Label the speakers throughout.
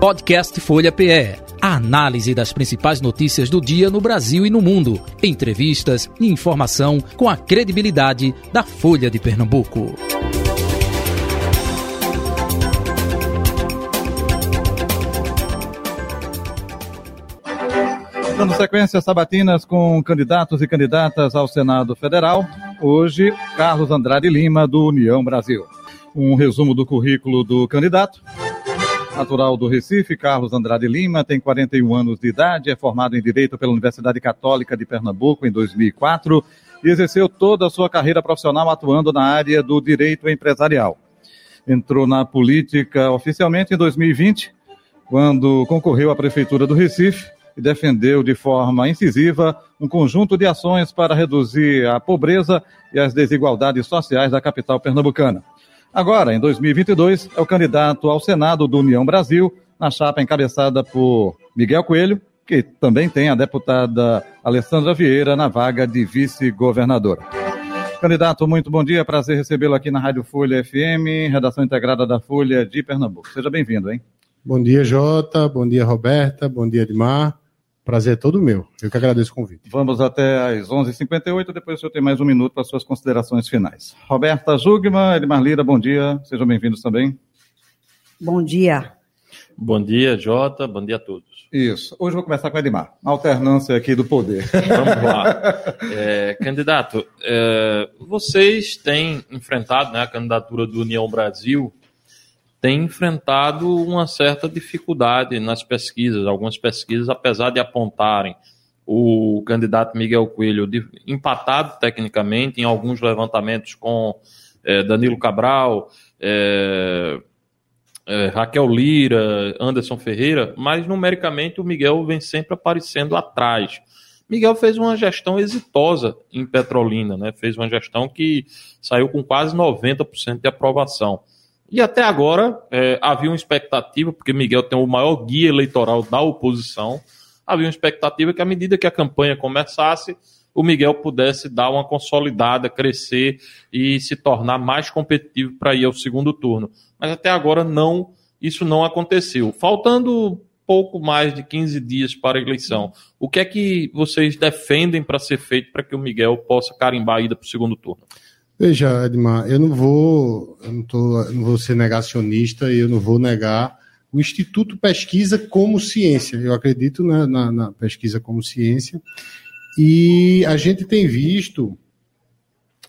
Speaker 1: Podcast Folha PE. A análise das principais notícias do dia no Brasil e no mundo. Entrevistas e informação com a credibilidade da Folha de Pernambuco.
Speaker 2: Dando sequência sabatinas com candidatos e candidatas ao Senado Federal. Hoje, Carlos Andrade Lima, do União Brasil. Um resumo do currículo do candidato. Natural do Recife, Carlos Andrade Lima tem 41 anos de idade, é formado em Direito pela Universidade Católica de Pernambuco em 2004 e exerceu toda a sua carreira profissional atuando na área do direito empresarial. Entrou na política oficialmente em 2020, quando concorreu à Prefeitura do Recife e defendeu de forma incisiva um conjunto de ações para reduzir a pobreza e as desigualdades sociais da capital pernambucana. Agora, em 2022, é o candidato ao Senado do União Brasil, na chapa encabeçada por Miguel Coelho, que também tem a deputada Alessandra Vieira na vaga de vice-governadora. Candidato, muito bom dia, prazer recebê-lo aqui na Rádio Folha FM, redação integrada da Folha de Pernambuco. Seja bem-vindo, hein?
Speaker 3: Bom dia, Jota, bom dia, Roberta, bom dia, Edmar. Prazer é todo meu. Eu que agradeço o convite.
Speaker 2: Vamos até às 11h58, depois o senhor tem mais um minuto para suas considerações finais. Roberta Jugman, Edmar Lira, bom dia. Sejam bem-vindos também.
Speaker 4: Bom dia.
Speaker 5: Bom dia, Jota. Bom dia a todos.
Speaker 2: Isso. Hoje vou começar com o Edmar. Alternância aqui do poder.
Speaker 5: Vamos lá. É, candidato, é, vocês têm enfrentado né, a candidatura do União Brasil tem enfrentado uma certa dificuldade nas pesquisas. Algumas pesquisas, apesar de apontarem o candidato Miguel Coelho de, empatado tecnicamente em alguns levantamentos com é, Danilo Cabral, é, é, Raquel Lira, Anderson Ferreira, mas numericamente o Miguel vem sempre aparecendo atrás. Miguel fez uma gestão exitosa em Petrolina, né? fez uma gestão que saiu com quase 90% de aprovação. E até agora é, havia uma expectativa, porque Miguel tem o maior guia eleitoral da oposição, havia uma expectativa que à medida que a campanha começasse, o Miguel pudesse dar uma consolidada, crescer e se tornar mais competitivo para ir ao segundo turno. Mas até agora não, isso não aconteceu. Faltando pouco mais de 15 dias para a eleição, o que é que vocês defendem para ser feito para que o Miguel possa carimbar a ida para o segundo turno?
Speaker 3: Veja, Edmar, eu não vou, eu não, tô, eu não vou ser negacionista e eu não vou negar o Instituto Pesquisa como Ciência. Eu acredito na, na, na, pesquisa como ciência. E a gente tem visto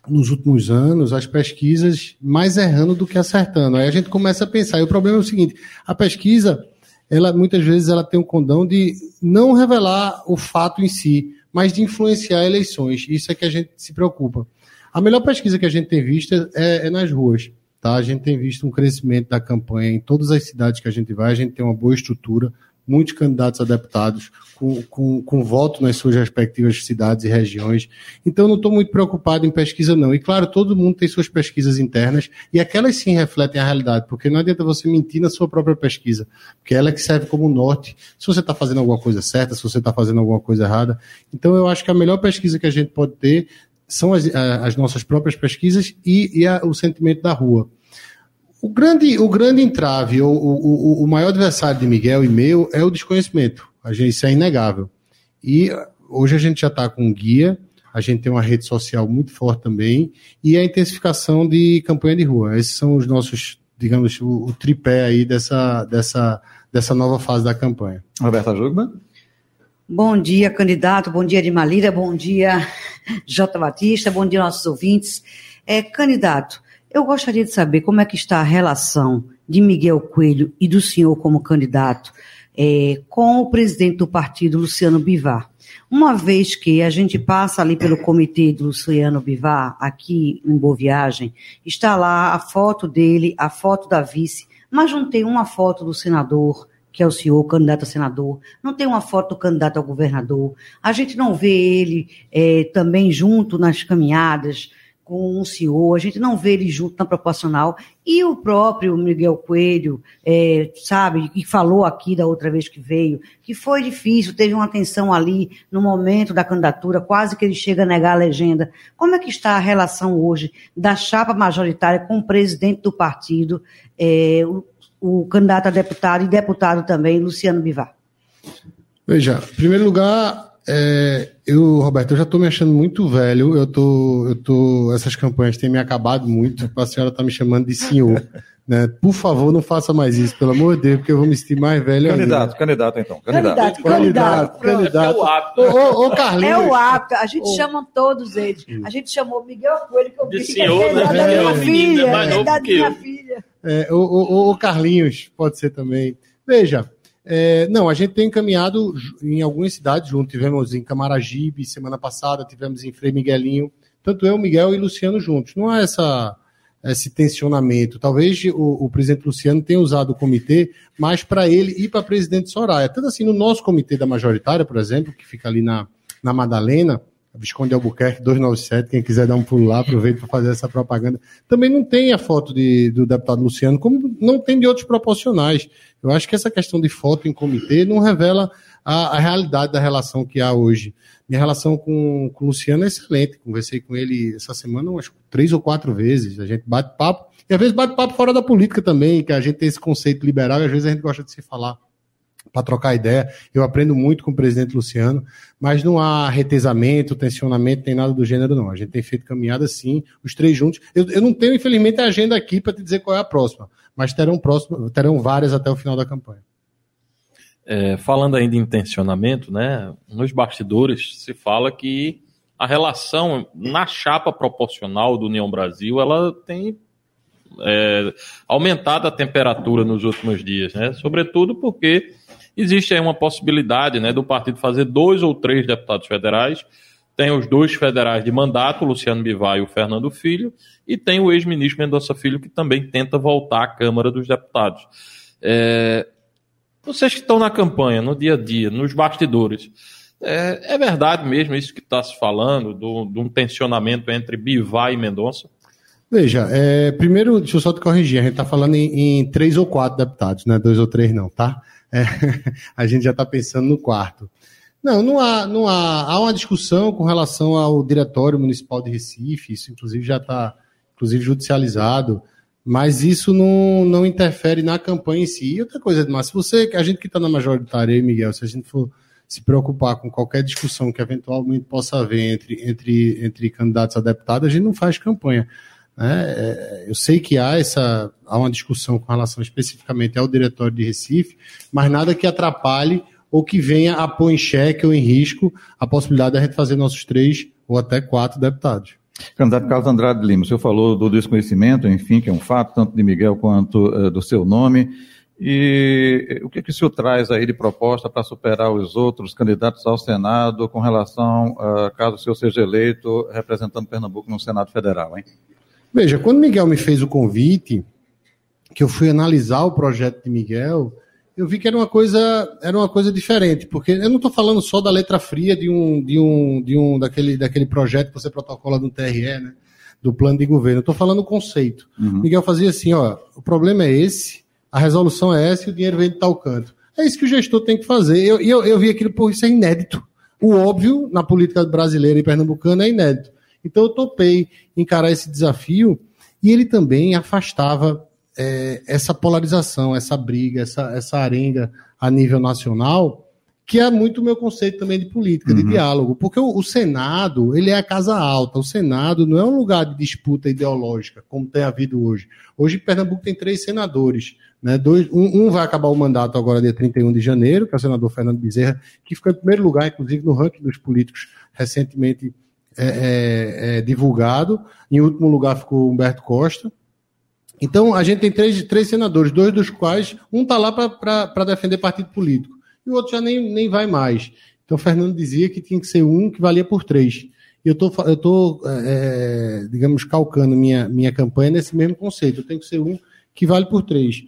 Speaker 3: nos últimos anos as pesquisas mais errando do que acertando. Aí a gente começa a pensar. E o problema é o seguinte: a pesquisa, ela muitas vezes ela tem um condão de não revelar o fato em si, mas de influenciar eleições. Isso é que a gente se preocupa. A melhor pesquisa que a gente tem visto é, é nas ruas. Tá? A gente tem visto um crescimento da campanha em todas as cidades que a gente vai, a gente tem uma boa estrutura, muitos candidatos a deputados com, com, com voto nas suas respectivas cidades e regiões. Então, não estou muito preocupado em pesquisa, não. E, claro, todo mundo tem suas pesquisas internas e aquelas sim refletem a realidade, porque não adianta você mentir na sua própria pesquisa, porque ela é que serve como norte se você está fazendo alguma coisa certa, se você está fazendo alguma coisa errada. Então, eu acho que a melhor pesquisa que a gente pode ter são as, as nossas próprias pesquisas e, e a, o sentimento da rua. O grande, o grande entrave, o, o, o maior adversário de Miguel e meu é o desconhecimento. A gente, isso é inegável. E hoje a gente já está com um guia, a gente tem uma rede social muito forte também, e a intensificação de campanha de rua. Esses são os nossos, digamos, o, o tripé aí dessa, dessa, dessa nova fase da campanha.
Speaker 2: Roberta Jugman?
Speaker 4: Bom dia, candidato. Bom dia, de Malira. Bom dia, J. Batista. Bom dia, nossos ouvintes. É, candidato, eu gostaria de saber como é que está a relação de Miguel Coelho e do senhor como candidato é, com o presidente do partido, Luciano Bivar. Uma vez que a gente passa ali pelo comitê do Luciano Bivar, aqui em Boa Viagem, está lá a foto dele, a foto da vice, mas não tem uma foto do senador, que é o senhor, candidato a senador, não tem uma foto do candidato ao governador, a gente não vê ele é, também junto nas caminhadas com o senhor, a gente não vê ele junto na proporcional, e o próprio Miguel Coelho, é, sabe, que falou aqui da outra vez que veio, que foi difícil, teve uma tensão ali no momento da candidatura, quase que ele chega a negar a legenda. Como é que está a relação hoje da chapa majoritária com o presidente do partido, é, candidato a deputado e deputado também, Luciano Bivar?
Speaker 3: Veja, em primeiro lugar, é, eu, Roberto, eu já estou me achando muito velho. Eu tô, eu tô, essas campanhas têm me acabado muito. A senhora está me chamando de senhor. Né? Por favor, não faça mais isso, pelo amor de Deus, porque eu vou me sentir mais velho
Speaker 2: candidato,
Speaker 3: ainda.
Speaker 2: Candidato, então.
Speaker 4: Candidato,
Speaker 3: candidato. candidato. É o hábito. Ô, ô, Carlinhos.
Speaker 4: É o hábito. A gente chama todos eles. A gente chamou Miguel Coelho, que eu vi que
Speaker 5: senhor,
Speaker 4: é
Speaker 5: né?
Speaker 4: da
Speaker 5: É,
Speaker 4: minha
Speaker 5: o menino
Speaker 4: filha.
Speaker 5: é
Speaker 4: da minha filha.
Speaker 3: É, o, o, o Carlinhos, pode ser também. Veja, é, não, a gente tem encaminhado em algumas cidades junto. Tivemos em Camaragibe semana passada, tivemos em Frei Miguelinho. Tanto eu, Miguel e Luciano juntos. Não há essa, esse tensionamento. Talvez o, o presidente Luciano tenha usado o comitê mais para ele e para presidente Soraya. Tanto assim, no nosso comitê da majoritária, por exemplo, que fica ali na, na Madalena, Visconde Albuquerque 297, quem quiser dar um pulo lá, aproveita para fazer essa propaganda. Também não tem a foto de, do deputado Luciano, como não tem de outros proporcionais. Eu acho que essa questão de foto em comitê não revela a, a realidade da relação que há hoje. Minha relação com, com o Luciano é excelente. Conversei com ele essa semana umas três ou quatro vezes. A gente bate papo. E às vezes bate papo fora da política também, que a gente tem esse conceito liberal e às vezes a gente gosta de se falar para trocar ideia. Eu aprendo muito com o presidente Luciano, mas não há retesamento, tensionamento, nem nada do gênero, não. A gente tem feito caminhada sim, os três juntos. Eu, eu não tenho, infelizmente, a agenda aqui para te dizer qual é a próxima, mas terão, próxima, terão várias até o final da campanha.
Speaker 5: É, falando ainda em tensionamento, né, nos bastidores se fala que a relação na chapa proporcional do União Brasil ela tem é, aumentado a temperatura nos últimos dias, né, sobretudo porque existe aí uma possibilidade né, do partido fazer dois ou três deputados federais. Tem os dois federais de mandato, Luciano Bivar e o Fernando Filho, e tem o ex-ministro Mendonça Filho, que também tenta voltar à Câmara dos Deputados. É, vocês que estão na campanha, no dia a dia, nos bastidores, é, é verdade mesmo isso que está se falando, do- de um tensionamento entre Bivar e Mendonça?
Speaker 3: Veja, é, primeiro, deixa eu só te corrigir, a gente está falando em, em três ou quatro deputados, não é dois ou três não, tá? É, a gente já está pensando no quarto. Não, não há, não há, há uma discussão com relação ao Diretório Municipal de Recife, isso inclusive já está, inclusive judicializado, mas isso não, não interfere na campanha em si. E outra coisa, Edmar, se você, a gente que está na majoritária, e Miguel, se a gente for se preocupar com qualquer discussão que eventualmente possa haver entre, entre, entre candidatos a deputado, a gente não faz campanha. né? É, eu sei que há essa há uma discussão com relação especificamente ao diretório de Recife, mas nada que atrapalhe ou que venha a pôr em xeque ou em risco a possibilidade de a gente fazer nossos três ou até quatro deputados.
Speaker 2: Candidato Carlos Andrade Lima, o senhor falou do desconhecimento, enfim, que é um fato, tanto de Miguel quanto eh, do seu nome. E eh, o que, que o senhor traz aí de proposta para superar os outros candidatos ao Senado com relação, a caso o senhor seja eleito, representando Pernambuco no Senado Federal, hein?
Speaker 3: Veja, quando Miguel me fez o convite, que eu fui analisar o projeto de Miguel, eu vi que era uma coisa, era uma coisa diferente, porque eu não estou falando só da letra fria de um, de um, de um daquele, daquele projeto que você protocola no TRE, né? Do plano de governo. Eu estou falando o conceito. Miguel fazia assim, ó, o problema é esse, a resolução é essa e o dinheiro vem de tal canto. É isso que o gestor tem que fazer. E eu, eu, eu vi aquilo, pô, isso é inédito. O óbvio na política brasileira e pernambucana é inédito. Então eu topei encarar esse desafio e ele também afastava é, essa polarização, essa briga, essa, essa arenga a nível nacional, que é muito o meu conceito também de política, de diálogo. Porque o, o Senado, ele é a casa alta. O Senado não é um lugar de disputa ideológica, como tem havido hoje. Hoje, Pernambuco tem três senadores. Né? Dois, um, um vai acabar o mandato agora, dia 31 de janeiro, que é o senador Fernando Bezerra, que ficou em primeiro lugar, inclusive, no ranking dos políticos recentemente é, é, é, divulgado. Em último lugar ficou Humberto Costa. Então, a gente tem três, três senadores, dois dos quais, um está lá para defender partido político, e o outro já nem, nem vai mais. Então, o Fernando dizia que tinha que ser um que valia por três. E eu tô, eu tô é, digamos, calcando minha, minha campanha nesse mesmo conceito. Eu tenho que ser um que vale por três.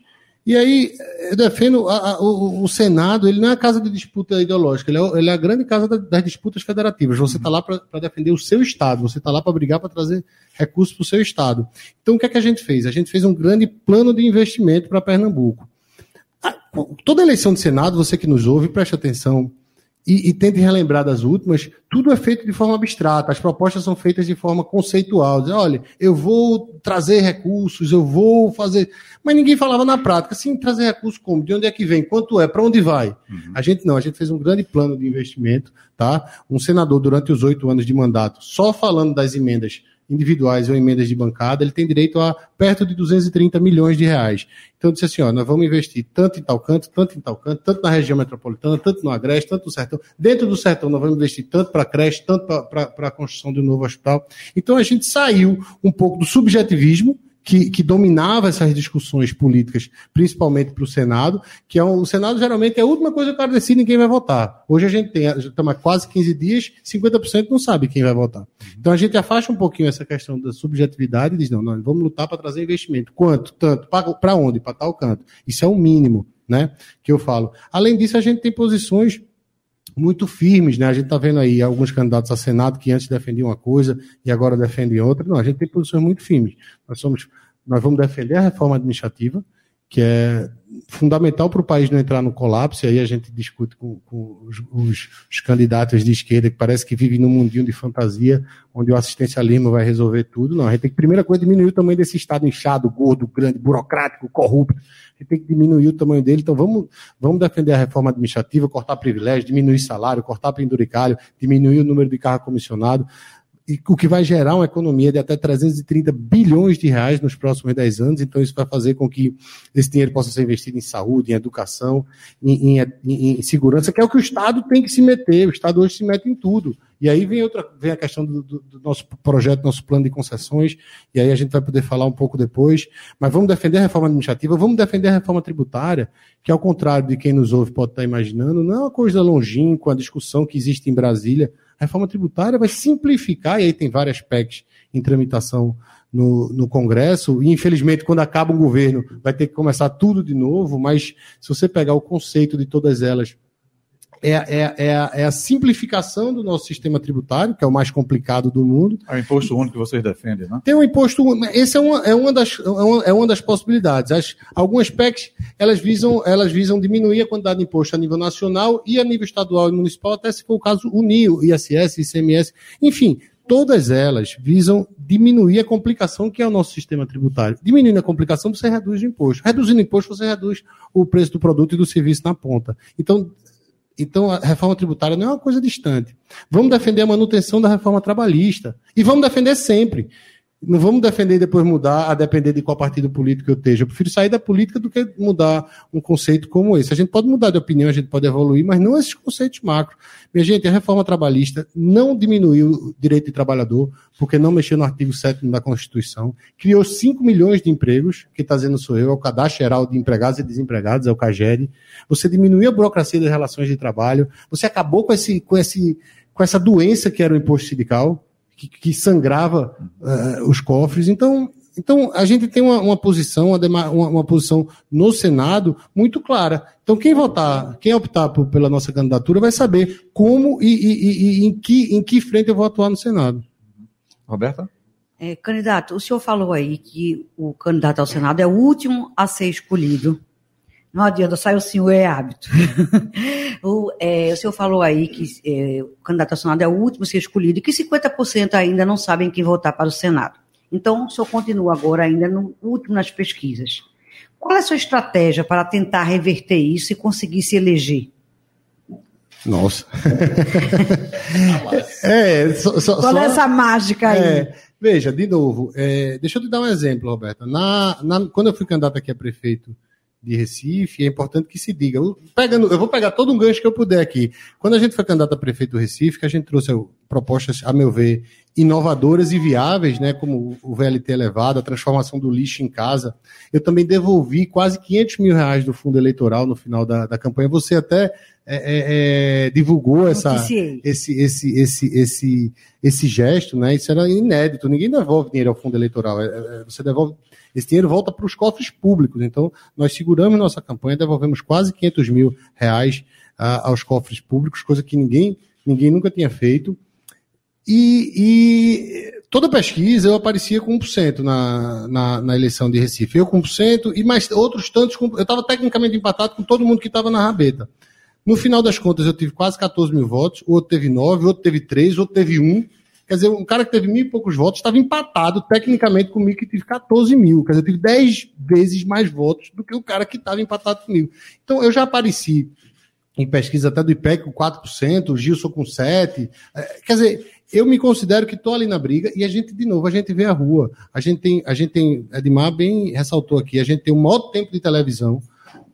Speaker 3: E aí, eu defendo a, a, o, o, Senado, ele não é a casa de disputa ideológica, ele é, ele é a grande casa da, das disputas federativas. Você está lá para defender o seu Estado, você está lá para brigar para trazer recursos para o seu Estado. Então, o que é que a gente fez? A gente fez um grande plano de investimento para Pernambuco. A, toda eleição de Senado, você que nos ouve, preste atenção, e, e tente relembrar das últimas, tudo é feito de forma abstrata, as propostas são feitas de forma conceitual. Dizer, olha, eu vou trazer recursos, eu vou fazer. Mas ninguém falava na prática, sim, trazer recursos como? De onde é que vem? Quanto é? Para onde vai? Uhum. A gente não, a gente fez um grande plano de investimento, tá? Um senador, durante os oito anos de mandato, só falando das emendas individuais ou emendas de bancada, ele tem direito a perto de 230 milhões de reais. Então, eu disse assim, ó, nós vamos investir tanto em tal canto, tanto em tal canto, tanto na região metropolitana, tanto no Agreste, tanto no Sertão. Dentro do Sertão, nós vamos investir tanto para creche, tanto para a construção de um novo hospital. Então, a gente saiu um pouco do subjetivismo, que, que, dominava essas discussões políticas, principalmente para o Senado, que é um, o Senado geralmente é a última coisa que o cara decide em quem vai votar. Hoje a gente tem, estamos há quase 15 dias, 50% não sabe quem vai votar. Então a gente afasta um pouquinho essa questão da subjetividade e diz, não, nós vamos lutar para trazer investimento. Quanto? Tanto? Para onde? Para tal canto. Isso é o mínimo, né, que eu falo. Além disso, a gente tem posições muito firmes, né? A gente está vendo aí alguns candidatos a Senado que antes defendiam uma coisa e agora defendem outra. Não, a gente tem posições muito firmes. Nós somos, nós vamos defender a reforma administrativa, que é fundamental para o país não entrar no colapso, e aí a gente discute com, com os, os, os, candidatos de esquerda, que parece que vivem num mundinho de fantasia, onde o assistencialismo vai resolver tudo. Não, a gente tem que, primeira coisa, diminuir o tamanho desse Estado inchado, gordo, grande, burocrático, corrupto. A gente tem que diminuir o tamanho dele. Então, vamos, vamos defender a reforma administrativa, cortar privilégios, diminuir salário, cortar penduricalho, diminuir o número de carro comissionado e o que vai gerar uma economia de até 330 bilhões de reais nos próximos 10 anos. Então, isso vai fazer com que esse dinheiro possa ser investido em saúde, em educação, em, em, em, segurança, que é o que o Estado tem que se meter. O Estado hoje se mete em tudo. E aí vem, outra, vem a questão do, do, do nosso projeto, nosso plano de concessões, e aí a gente vai poder falar um pouco depois. Mas vamos defender a reforma administrativa, vamos defender a reforma tributária, que ao contrário de quem nos ouve pode estar imaginando, não é uma coisa longínqua, a discussão que existe em Brasília a reforma tributária vai simplificar, e aí tem várias PECs em tramitação no, no Congresso, e infelizmente, quando acaba o governo, vai ter que começar tudo de novo, mas se você pegar o conceito de todas elas é, é, é, a, é, a, simplificação do nosso sistema tributário, que é o mais complicado do mundo.
Speaker 2: É o imposto único que vocês defendem, né?
Speaker 3: Tem um imposto único. Esse é uma, é uma, das, é uma, é das possibilidades. As, algumas PECs, elas visam, elas visam diminuir a quantidade de imposto a nível nacional e a nível estadual e municipal, até se for o caso, unir o ISS, ICMS, enfim, todas elas visam diminuir a complicação que é o nosso sistema tributário. Diminuindo a complicação, você reduz o imposto. Reduzindo o imposto, você reduz o preço do produto e do serviço na ponta. Então, então, a reforma tributária não é uma coisa distante. Vamos defender a manutenção da reforma trabalhista. E vamos defender sempre. Não vamos defender e depois mudar a depender de qual partido político eu esteja. Eu prefiro sair da política do que mudar um conceito como esse. A gente pode mudar de opinião, a gente pode evoluir, mas não esses conceitos macro. Minha gente, a reforma trabalhista não diminuiu o direito de trabalhador, porque não mexeu no artigo 7 da Constituição, criou 5 milhões de empregos, que está dizendo sou eu, é o Cadastro Geral de Empregados e Desempregados, é o CAGED. Você diminuiu a burocracia das relações de trabalho, você acabou com, esse, com, esse, com essa doença que era o imposto sindical, que, que sangrava uh, os cofres. Então, então, a gente tem uma, uma posição, uma, uma, posição no Senado muito clara. Então, quem votar, quem optar por, pela nossa candidatura vai saber como e, e, e, em, que, em que frente eu vou atuar no Senado.
Speaker 2: Roberta?
Speaker 4: É, candidato, o senhor falou aí que o candidato ao Senado é o último a ser escolhido. Não adianta, sai o senhor é hábito. o, é, o senhor falou aí que é, o candidato ao Senado é o último a ser escolhido e que 50% ainda não sabem quem votar para o Senado. Então, o senhor continua agora ainda no último nas pesquisas. Qual é a sua estratégia para tentar reverter isso e conseguir se eleger?
Speaker 3: Nossa. é,
Speaker 4: só, só, Qual é essa mágica aí?
Speaker 3: É, veja, de novo, é, deixa eu te dar um exemplo, Roberta. Na, na, quando eu fui candidato aqui a prefeito de Recife, é importante que se diga. Eu, pegando, eu vou pegar todo um gancho que eu puder aqui. Quando a gente foi candidato a prefeito do Recife, que a gente trouxe propostas, a meu ver, inovadoras e viáveis, né, como o VLT elevado, a transformação do lixo em casa. Eu também devolvi quase 500 mil reais do fundo eleitoral no final da, da campanha. Você até é, é, é divulgou essa, esse, esse, esse, esse, esse gesto, né? Isso era inédito. Ninguém devolve dinheiro ao fundo eleitoral. É, é, você devolve esse dinheiro volta para os cofres públicos. Então, nós seguramos nossa campanha, devolvemos quase 500 mil reais uh, aos cofres públicos, coisa que ninguém, ninguém nunca tinha feito. E, e toda pesquisa eu aparecia com 1% na, na, na eleição de Recife. Eu com 1%, e mais outros tantos. Com, eu estava tecnicamente empatado com todo mundo que estava na rabeta. No final das contas, eu tive quase 14 mil votos, o outro teve 9, o outro teve 3, o outro teve 1. Quer dizer, um cara que teve mil e poucos votos estava empatado tecnicamente comigo, que tive 14 mil. Quer dizer, eu tive 10 vezes mais votos do que o cara que estava empatado comigo. Então, eu já apareci em pesquisa até do IPEC com 4%, o Gilson com 7%. É, quer dizer, eu me considero que estou ali na briga e a gente, de novo, a gente vê a rua. A gente tem, a gente tem, Edmar bem ressaltou aqui, a gente tem o maior tempo de televisão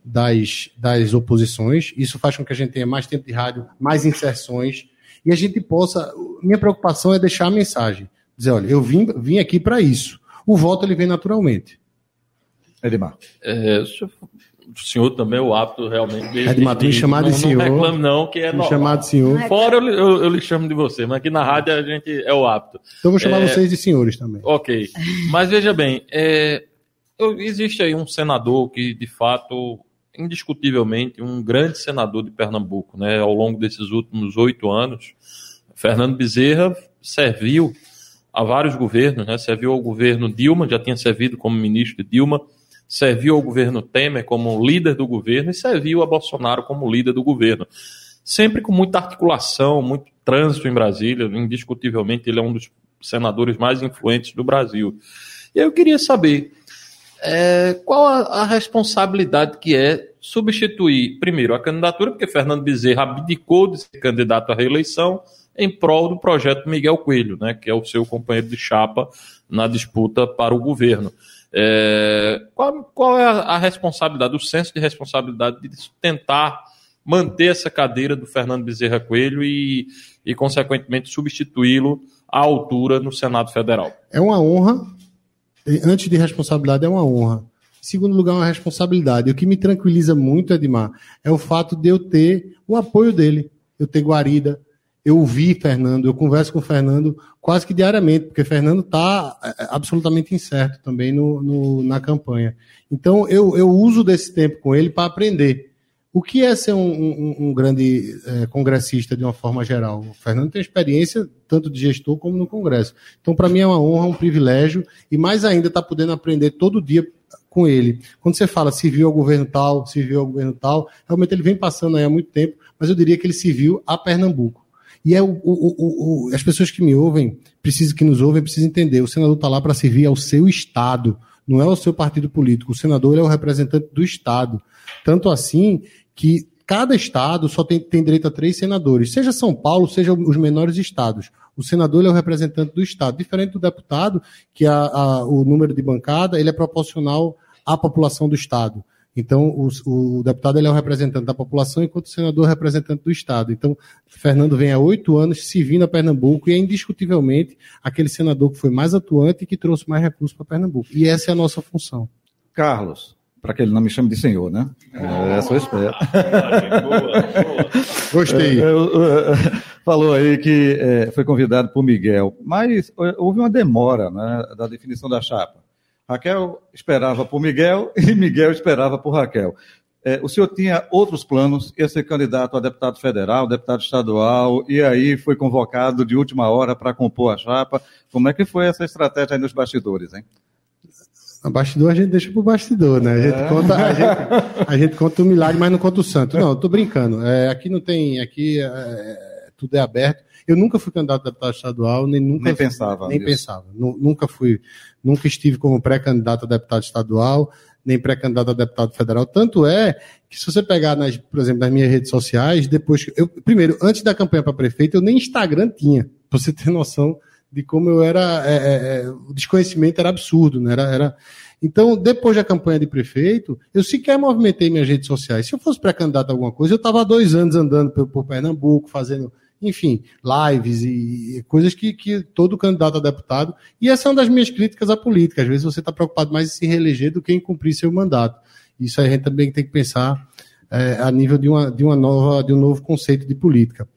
Speaker 3: das, das oposições. Isso faz com que a gente tenha mais tempo de rádio, mais inserções e a gente possa. Minha preocupação é deixar a mensagem. Dizer, olha, eu vim, vim aqui para isso. O voto ele vem naturalmente.
Speaker 2: Edmar.
Speaker 5: É, o senhor também é o hábito realmente
Speaker 3: de. Edmar, tu me chamar de senhor.
Speaker 5: Não reclame, não, que é normal.
Speaker 3: chamar de senhor.
Speaker 5: Fora eu, eu, eu, lhe chamo de você, mas aqui na rádio a gente é o hábito.
Speaker 3: Então vou chamar é... vocês de senhores também.
Speaker 5: Ok. Mas veja bem, é, existe aí um senador que, de fato, indiscutivelmente, um grande senador de Pernambuco, né? Ao longo desses últimos oito anos, Fernando Bezerra serviu a vários governos, né? Serviu ao governo Dilma, já tinha servido como ministro de Dilma serviu ao governo Temer como líder do governo e serviu a Bolsonaro como líder do governo. Sempre com muita articulação, muito trânsito em Brasília, indiscutivelmente ele é um dos senadores mais influentes do Brasil. E eu queria saber é, qual a, a, responsabilidade que é substituir, primeiro, a candidatura, porque Fernando Bezerra abdicou de ser candidato à reeleição em prol do projeto Miguel Coelho, né, que é o seu companheiro de chapa na disputa para o governo. É, qual, qual, é a, a, responsabilidade, o senso de responsabilidade de tentar manter essa cadeira do Fernando Bezerra Coelho e, e consequentemente, substituí-lo à altura no Senado Federal?
Speaker 3: É uma honra. Antes de responsabilidade, é uma honra. Em segundo lugar, é uma responsabilidade. O que me tranquiliza muito, Edmar, é o fato de eu ter o apoio dele. Eu ter guarida, eu ouvi Fernando, eu converso com o Fernando quase que diariamente, porque Fernando está é, é, absolutamente incerto também no, no, na campanha. Então, eu, eu uso desse tempo com ele para aprender. O que é ser um, um, um grande é, congressista de uma forma geral? O Fernando tem experiência tanto de gestor como no Congresso. Então, para mim é uma honra, um privilégio, e mais ainda estar tá podendo aprender todo dia com ele. Quando você fala serviu ao governo tal, serviu ao governo tal, realmente ele vem passando aí há muito tempo, mas eu diria que ele serviu a Pernambuco. E é o, o, o, as pessoas que me ouvem, precisam, que nos ouvem, precisam entender: o senador está lá para servir ao seu Estado, não é ao seu partido político. O senador é o representante do Estado. Tanto assim que cada estado só tem, tem direito a três senadores, seja São Paulo, seja os menores estados. O senador é o representante do Estado, diferente do deputado, que a, a, o número de bancada ele é proporcional à população do Estado. Então, o, o, deputado ele é o representante da população, enquanto o senador é o representante do Estado. Então, Fernando vem há oito anos servindo a Pernambuco e é indiscutivelmente aquele senador que foi mais atuante e que trouxe mais recursos para Pernambuco. E essa é a nossa função.
Speaker 2: Carlos, para que ele não me chame de senhor, né? É, essa eu espero.
Speaker 3: Gostei.
Speaker 2: É, falou aí que é, foi convidado por Miguel, mas houve uma demora né, da definição da chapa. Raquel esperava por Miguel e Miguel esperava por Raquel. É, o senhor tinha outros planos, ia ser candidato a deputado federal, deputado estadual, e aí foi convocado de última hora para compor a chapa. Como é que foi essa estratégia aí nos bastidores, hein?
Speaker 3: A bastidor a gente deixa pro bastidor, né? A gente, é. conta, a gente, a gente, conta o milagre, mas não conta o santo. Não, eu tô brincando. É, aqui não tem, aqui é, tudo é aberto. Eu nunca fui candidato a deputado estadual, nem nunca.
Speaker 2: Nem pensava.
Speaker 3: Nem nisso. pensava. Nunca fui, nunca estive como pré-candidato a deputado estadual, nem pré-candidato a deputado federal. Tanto é que se você pegar, nas, por exemplo, nas minhas redes sociais, depois. Eu, primeiro, antes da campanha para prefeito, eu nem Instagram tinha, pra você ter noção de como eu era. É, é, é, o desconhecimento era absurdo, né? Era, era, então, depois da campanha de prefeito, eu sequer movimentei minhas redes sociais. Se eu fosse pré-candidato a alguma coisa, eu estava há dois anos andando por, por Pernambuco, fazendo enfim, lives e coisas que, que todo candidato a deputado. E essa é uma das minhas críticas à política. Às vezes você está preocupado mais em se reeleger do que em cumprir seu mandato. Isso a gente também tem que pensar é, a nível de, uma, de, uma nova, de um novo conceito de política.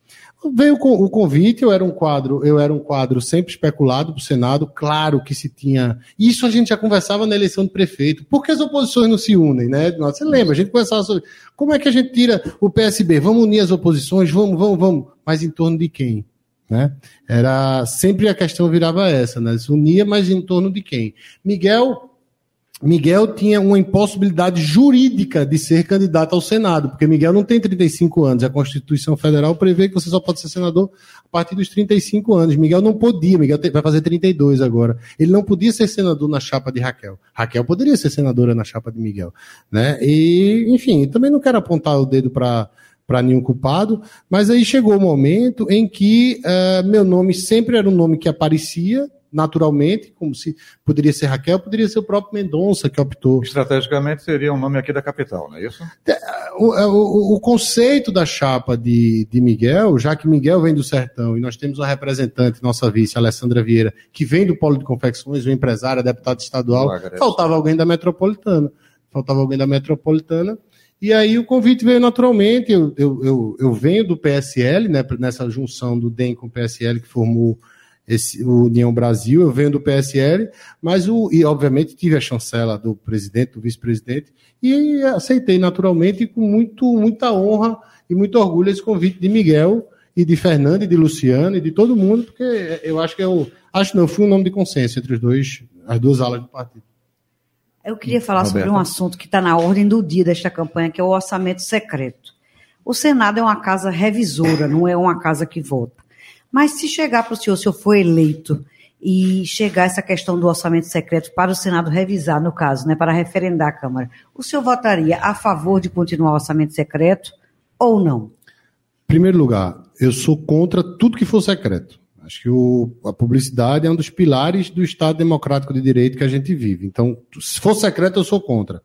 Speaker 3: Veio o convite, eu era um quadro, eu era um quadro sempre especulado para o Senado, claro que se tinha. Isso a gente já conversava na eleição de prefeito. Por que as oposições não se unem, né? Você lembra? A gente conversava sobre como é que a gente tira o PSB? Vamos unir as oposições, vamos, vamos, vamos. Mas em torno de quem? Né? Era sempre a questão virava essa, né? Se unia, mas em torno de quem? Miguel Miguel tinha uma impossibilidade jurídica de ser candidato ao Senado, porque Miguel não tem 35 anos. A Constituição Federal prevê que você só pode ser senador a partir dos 35 anos. Miguel não podia, Miguel vai fazer 32 agora. Ele não podia ser senador na chapa de Raquel. Raquel poderia ser senadora na chapa de Miguel. Né? E, enfim, também não quero apontar o dedo para para nenhum culpado, mas aí chegou o momento em que uh, meu nome sempre era um nome que aparecia, naturalmente, como se poderia ser Raquel, poderia ser o próprio Mendonça que optou.
Speaker 2: Estrategicamente seria um nome aqui da capital, não é isso?
Speaker 3: É, o, o, o conceito da chapa de, de Miguel, já que Miguel vem do sertão e nós temos uma representante, nossa vice, Alessandra Vieira, que vem do Polo de Confecções, uma empresária, deputada estadual, faltava alguém da metropolitana. Faltava alguém da metropolitana. E aí o convite veio naturalmente. Eu, eu, eu, eu venho do PSL, né, nessa junção do DEM com o PSL que formou esse, o União Brasil, eu venho do PSL, mas o, e obviamente tive a chancela do presidente, do vice-presidente, e aceitei naturalmente com muito, muita honra e muito orgulho esse convite de Miguel e de Fernando e de Luciano e de todo mundo, porque eu acho que eu é acho não, foi um nome de consenso entre os dois, as duas alas do partido.
Speaker 4: Eu queria falar Roberto. sobre um assunto que está na ordem do dia desta campanha, que é o orçamento secreto. O Senado é uma casa revisora, não é uma casa que vota. Mas se chegar para o senhor, se eu for eleito, e chegar essa questão do orçamento secreto para o Senado revisar, no caso, né, para referendar a Câmara, o senhor votaria a favor de continuar o orçamento secreto ou não?
Speaker 3: Em primeiro lugar, eu sou contra tudo que for secreto. Acho que o, a publicidade é um dos pilares do Estado democrático de direito que a gente vive. Então, se for secreto, eu sou contra.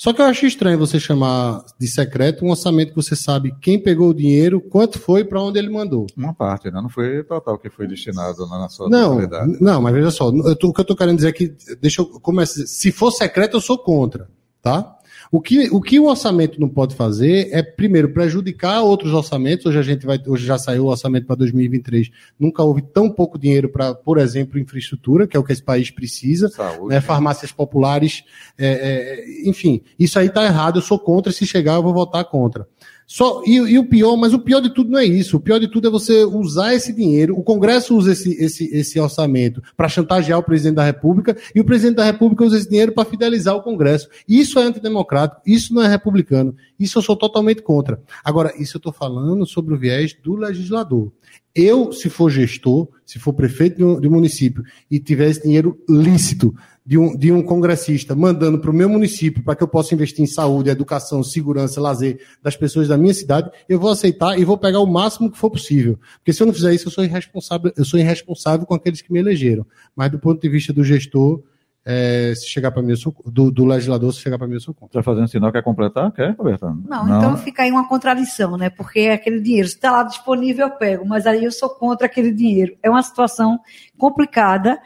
Speaker 3: Só que eu acho estranho você chamar de secreto um orçamento que você sabe quem pegou o dinheiro, quanto foi, para onde ele mandou.
Speaker 2: Uma parte, né? Não foi total que foi destinado na sua
Speaker 3: não, totalidade. Não, mas veja só, tô, o que eu estou querendo dizer é que, deixa eu começar. Se for secreto, eu sou contra, tá? O que, o que o orçamento não pode fazer é, primeiro, prejudicar outros orçamentos. Hoje a gente vai, hoje já saiu o orçamento para 2023. Nunca houve tão pouco dinheiro para, por exemplo, infraestrutura, que é o que esse país precisa. Saúde, né? Farmácias populares, é, é, enfim, isso aí está errado. Eu sou contra. Se chegar, eu vou votar contra. Só, e, e, o pior, mas o pior de tudo não é isso. O pior de tudo é você usar esse dinheiro. O Congresso usa esse, esse, esse orçamento para chantagear o presidente da República e o presidente da República usa esse dinheiro para fidelizar o Congresso. Isso é antidemocrático, isso não é republicano. Isso eu sou totalmente contra. Agora, isso eu estou falando sobre o viés do legislador. Eu, se for gestor, se for prefeito de um, de um município e tiver esse dinheiro lícito de um, de um congressista mandando para o meu município para que eu possa investir em saúde, educação, segurança, lazer das pessoas da minha cidade, eu vou aceitar e vou pegar o máximo que for possível. Porque se eu não fizer isso, eu sou irresponsável, eu sou irresponsável com aqueles que me elegeram. Mas do ponto de vista do gestor, é, se chegar para mim, sou, do, do, legislador, se chegar para mim, eu sou contra.
Speaker 2: Está fazendo sinal, quer completar? Quer, Roberto?
Speaker 4: Não, não, então fica aí uma contradição, né? Porque aquele dinheiro, se está lá disponível, eu pego, mas aí eu sou contra aquele dinheiro. É uma situação complicada,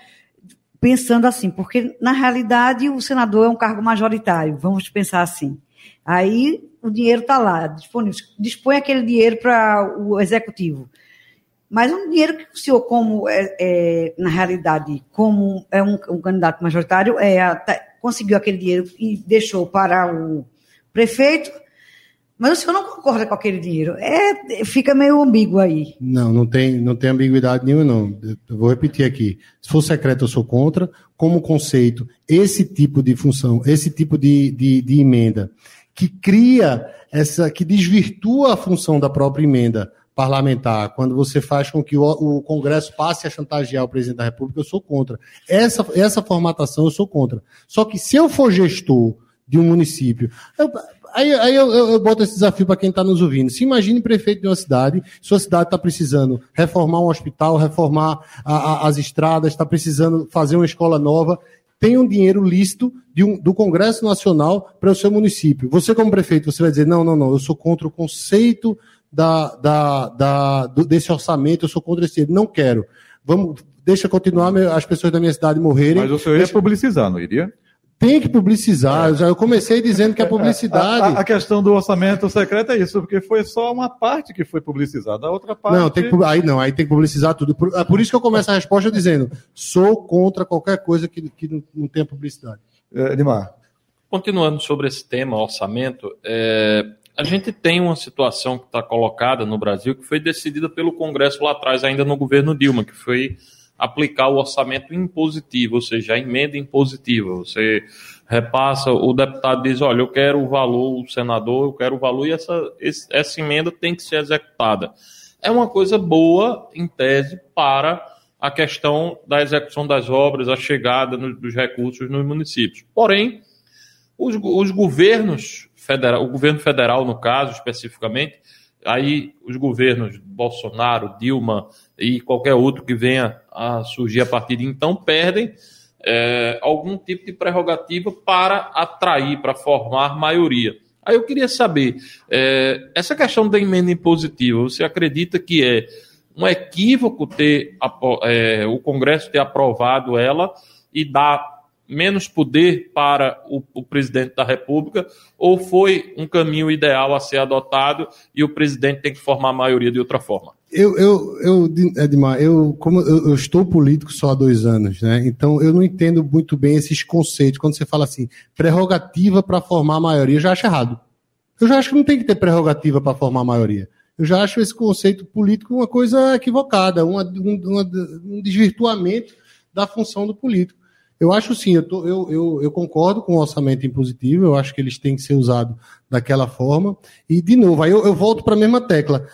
Speaker 4: pensando assim, porque na realidade o senador é um cargo majoritário, vamos pensar assim. Aí o dinheiro está lá, disponível, dispõe aquele dinheiro para o executivo. Mas um dinheiro que o senhor, como é, é na realidade, como é um, um candidato majoritário, é, conseguiu aquele dinheiro e deixou para o prefeito, mas o senhor não concorda com aquele dinheiro. É, fica meio ambíguo aí.
Speaker 3: Não, não tem, não tem ambiguidade nenhuma, não. Eu vou repetir aqui. Se for secreto, eu sou contra. Como conceito, esse tipo de função, esse tipo de, de, de emenda, que cria essa, que desvirtua a função da própria emenda parlamentar, quando você faz com que o, o, Congresso passe a chantagear o presidente da República, eu sou contra. Essa, essa formatação eu sou contra. Só que se eu for gestor de um município, eu, aí, aí eu, eu, eu, boto esse desafio para quem está nos ouvindo. Se imagine prefeito de uma cidade, sua cidade está precisando reformar um hospital, reformar a, a, as estradas, está precisando fazer uma escola nova tem um dinheiro lícito um, do Congresso Nacional para o seu município. Você, como prefeito, você vai dizer, não, não, não, eu sou contra o conceito da, da, da, do, desse orçamento, eu sou contra esse Não quero. Vamos, deixa continuar as pessoas da minha cidade morrerem.
Speaker 2: Mas o senhor ia publicizar, não iria?
Speaker 3: Tem que publicizar. É. Já eu comecei dizendo que a publicidade.
Speaker 2: A, a, questão do orçamento secreto é isso, porque foi só uma parte que foi publicizada, a outra parte.
Speaker 3: Não, tem que, aí não, aí tem que publicizar tudo. Por, é por isso que eu começo a resposta dizendo: sou contra qualquer coisa que, que não, não tenha publicidade.
Speaker 2: É, Edmar.
Speaker 5: Continuando sobre esse tema, orçamento, é, a gente tem uma situação que está colocada no Brasil que foi decidida pelo Congresso lá atrás, ainda no governo Dilma, que foi aplicar o orçamento impositivo, ou seja, a emenda impositiva. Você repassa, o deputado diz, olha, eu quero o valor, o senador, eu quero o valor, e essa, essa emenda tem que ser executada. É uma coisa boa, em tese, para a questão da execução das obras, a chegada dos recursos nos municípios. Porém, os, os governos federal, o governo federal, no caso, especificamente, aí os governos Bolsonaro, Dilma e qualquer outro que venha a surgir a partir de então perdem é, algum tipo de prerrogativa para atrair, para formar maioria. Aí eu queria saber, é, essa questão da emenda impositiva, você acredita que é um equívoco ter é, o Congresso ter aprovado ela e dar menos poder para o, o, presidente da República, ou foi um caminho ideal a ser adotado e o presidente tem que formar a maioria de outra forma?
Speaker 3: Eu, eu, eu Edmar, eu, como eu, eu, estou político só há dois anos, né? Então eu não entendo muito bem esses conceitos. Quando você fala assim, prerrogativa para formar a maioria, eu já acho errado. Eu já acho que não tem que ter prerrogativa para formar a maioria. Eu já acho esse conceito político uma coisa equivocada, uma, uma, um desvirtuamento da função do político. Eu acho sim, eu, tô, eu, eu, eu, concordo com o orçamento impositivo, eu acho que eles têm que ser usados daquela forma. E, de novo, aí eu, eu volto para a mesma tecla.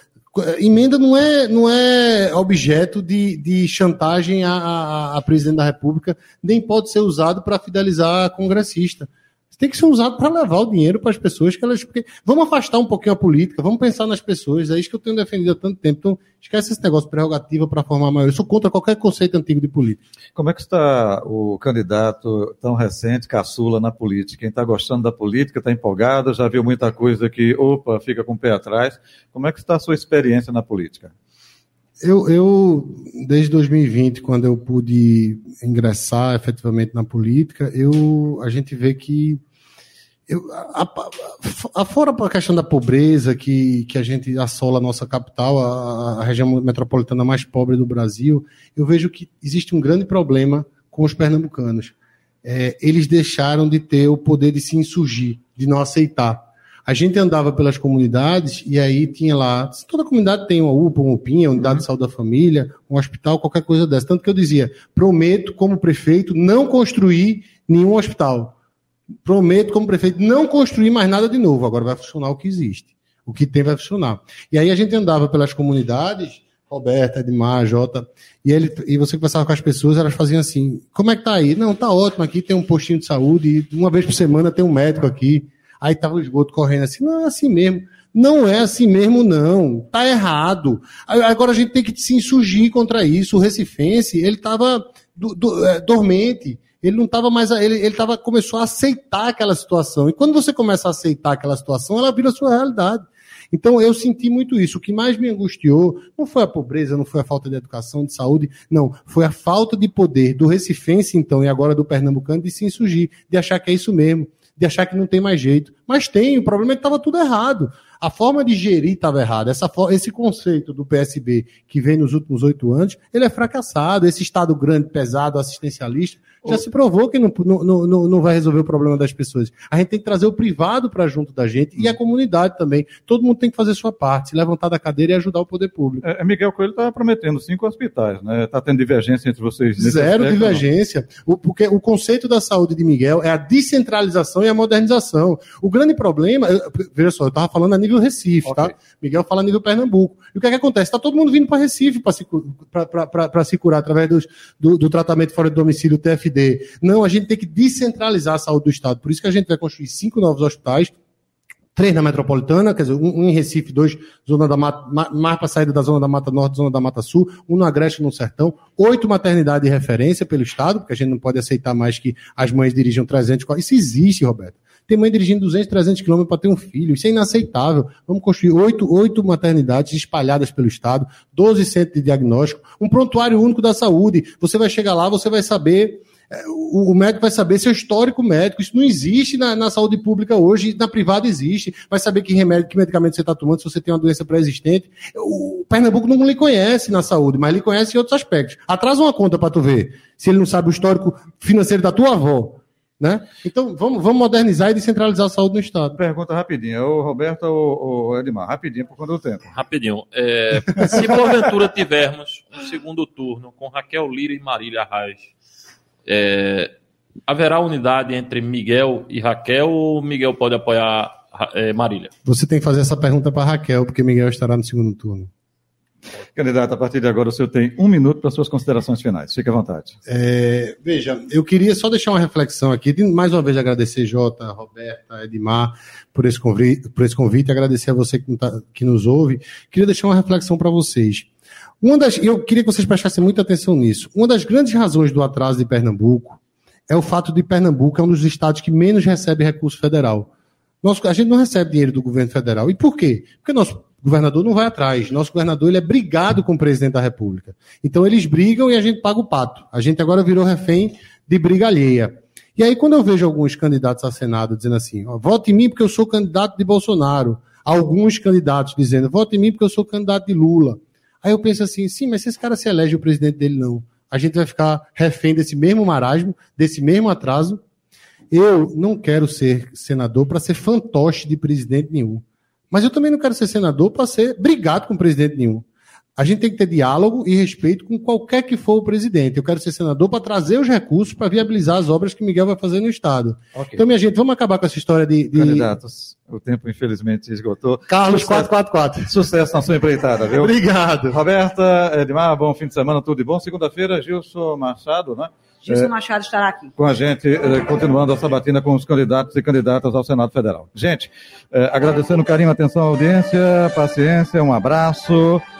Speaker 3: Emenda não é, não é objeto de, de chantagem a, a presidente da República, nem pode ser usado para fidelizar a congressista tem que ser usado para levar o dinheiro para as pessoas que elas. Porque vamos afastar um pouquinho a política, vamos pensar nas pessoas. É isso que eu tenho defendido há tanto tempo. Então, esquece esse negócio de prerrogativa para formar maioria. Eu sou contra qualquer conceito antigo de política.
Speaker 2: Como é que está o candidato tão recente, caçula, na política? Quem está gostando da política, está empolgado, já viu muita coisa que, opa, fica com o pé atrás. Como é que está a sua experiência na política?
Speaker 3: Eu, eu, desde 2020, quando eu pude ingressar efetivamente na política, eu, a gente vê que eu, a, a, fora a questão da pobreza que, que a gente assola a nossa capital, a, a, região metropolitana mais pobre do Brasil, eu vejo que existe um grande problema com os pernambucanos. É, eles deixaram de ter o poder de se insurgir, de não aceitar. A gente andava pelas comunidades e aí tinha lá, toda comunidade tem uma UPA, uma UPinha, unidade de saúde da família, um hospital, qualquer coisa dessa. Tanto que eu dizia, prometo como prefeito não construir nenhum hospital prometo, como prefeito, não construir mais nada de novo. Agora vai funcionar o que existe. O que tem vai funcionar. E aí a gente andava pelas comunidades, Roberta, Edmar, Jota, e, ele, e você conversava com as pessoas, elas faziam assim: como é que tá aí? Não, tá ótimo, aqui tem um postinho de saúde, e uma vez por semana tem um médico aqui. Aí tava o esgoto correndo assim, não é assim mesmo. Não é assim mesmo, não. Tá errado. Agora a gente tem que se insurgir contra isso. O Recifense, ele estava é, dormente ele não estava mais, ele, ele tava, começou a aceitar aquela situação. E quando você começa a aceitar aquela situação, ela vira sua realidade. Então eu senti muito isso. O que mais me angustiou não foi a pobreza, não foi a falta de educação, de saúde, não. Foi a falta de poder do Recifense, então, e agora do Pernambucano, de se insurgir, de achar que é isso mesmo, de achar que não tem mais jeito. Mas tem, o problema é que estava tudo errado. A forma de gerir estava errada. Essa, esse conceito do PSB que vem nos últimos oito anos, ele é fracassado. Esse Estado grande, pesado, assistencialista, já se provou que não, não, não, não vai resolver o problema das pessoas. A gente tem que trazer o privado para junto da gente e a comunidade também. Todo mundo tem que fazer sua parte, se levantar da cadeira e ajudar o poder público.
Speaker 2: É, Miguel Coelho está prometendo cinco hospitais, né? Está tendo divergência entre vocês?
Speaker 3: Zero aspecto, divergência. O, porque o conceito da saúde de Miguel é a descentralização e a modernização. O grande problema, veja só, eu estava falando a nível Recife, tá? okay. tá? Miguel fala a nível Pernambuco. E o que é que acontece? Está todo mundo vindo para Recife para se, se curar através dos, do, do tratamento fora de domicílio Não, a gente tem que descentralizar a saúde do Estado. Por isso que a gente vai construir cinco novos hospitais, três na metropolitana, quer dizer, um, em Recife, dois zona da mata, mais para saída da zona da Mata Norte, zona da Mata Sul, um no Agreste no Sertão, oito maternidades de referência pelo Estado, porque a gente não pode aceitar mais que as mães dirijam 300, isso existe, Roberto. Tem mãe dirigindo 200, 300 quilômetros para ter um filho. Isso é inaceitável. Vamos construir oito, oito maternidades espalhadas pelo Estado, 12 centros de diagnóstico, um prontuário único da saúde. Você vai chegar lá, você vai saber o, médico vai saber seu histórico médico. Isso não existe na, na, saúde pública hoje, na privada existe. Vai saber que remédio, que medicamento você está tomando, se você tem uma doença pré-existente. O Pernambuco não lhe conhece na saúde, mas lhe conhece em outros aspectos. Atrasa uma conta para tu ver. Se ele não sabe o histórico financeiro da tua avó, Né? Então, vamos, vamos modernizar e descentralizar a saúde no Estado.
Speaker 2: Pergunta rapidinho. O Roberto ou o Edmar? Rapidinho, por conta do tempo.
Speaker 5: Rapidinho. É, se porventura tivermos um segundo turno com Raquel Lira e Marília Reis, é, haverá unidade entre Miguel e Raquel ou Miguel pode apoiar é, Marília?
Speaker 3: Você tem que fazer essa pergunta para Raquel, porque Miguel estará no segundo turno.
Speaker 2: Candidato, a partir de agora o senhor tem um minuto para suas considerações finais. Fique à vontade.
Speaker 3: É, veja, eu queria só deixar uma reflexão aqui, mais uma vez agradecer Jota, Roberta, Edmar por esse convite, por esse convite agradecer a você que, tá, que nos ouve. Queria deixar uma reflexão para vocês. Uma das, eu queria que vocês prestassem muita atenção nisso. Uma das grandes razões do atraso de Pernambuco é o fato de Pernambuco é um dos estados que menos recebe recurso federal. Nosso, a gente não recebe dinheiro do governo federal. E por quê? Porque nosso governador não vai atrás. Nosso governador ele é brigado com o presidente da República. Então eles brigam e a gente paga o pato. A gente agora virou refém de briga alheia. E aí, quando eu vejo alguns candidatos a Senado dizendo assim, vote em mim porque eu sou candidato de Bolsonaro. Alguns candidatos dizendo, vote em mim porque eu sou candidato de Lula. Aí eu penso assim, sim, mas se esse cara se elege o presidente dele, não. A gente vai ficar refém desse mesmo marasmo, desse mesmo atraso. Eu não quero ser senador para ser fantoche de presidente nenhum. Mas eu também não quero ser senador para ser brigado com presidente nenhum. A gente tem que ter diálogo e respeito com qualquer que for o presidente. Eu quero ser senador para trazer os recursos para viabilizar as obras que Miguel vai fazer no Estado. Okay. Então, minha gente, vamos acabar com essa história de. de...
Speaker 2: Candidatos, o tempo infelizmente esgotou.
Speaker 3: Carlos Sucesso, 444.
Speaker 2: Sucesso na sua empreitada, viu?
Speaker 3: Obrigado.
Speaker 2: Roberta, Edmar, bom fim de semana, tudo de bom. Segunda-feira, Gilson Machado, né?
Speaker 4: Gilson é, Machado estará aqui.
Speaker 2: Com a gente, é, continuando a sabatina com os candidatos e candidatas ao Senado Federal. Gente, é, agradecendo o carinho, atenção, audiência, paciência, um abraço.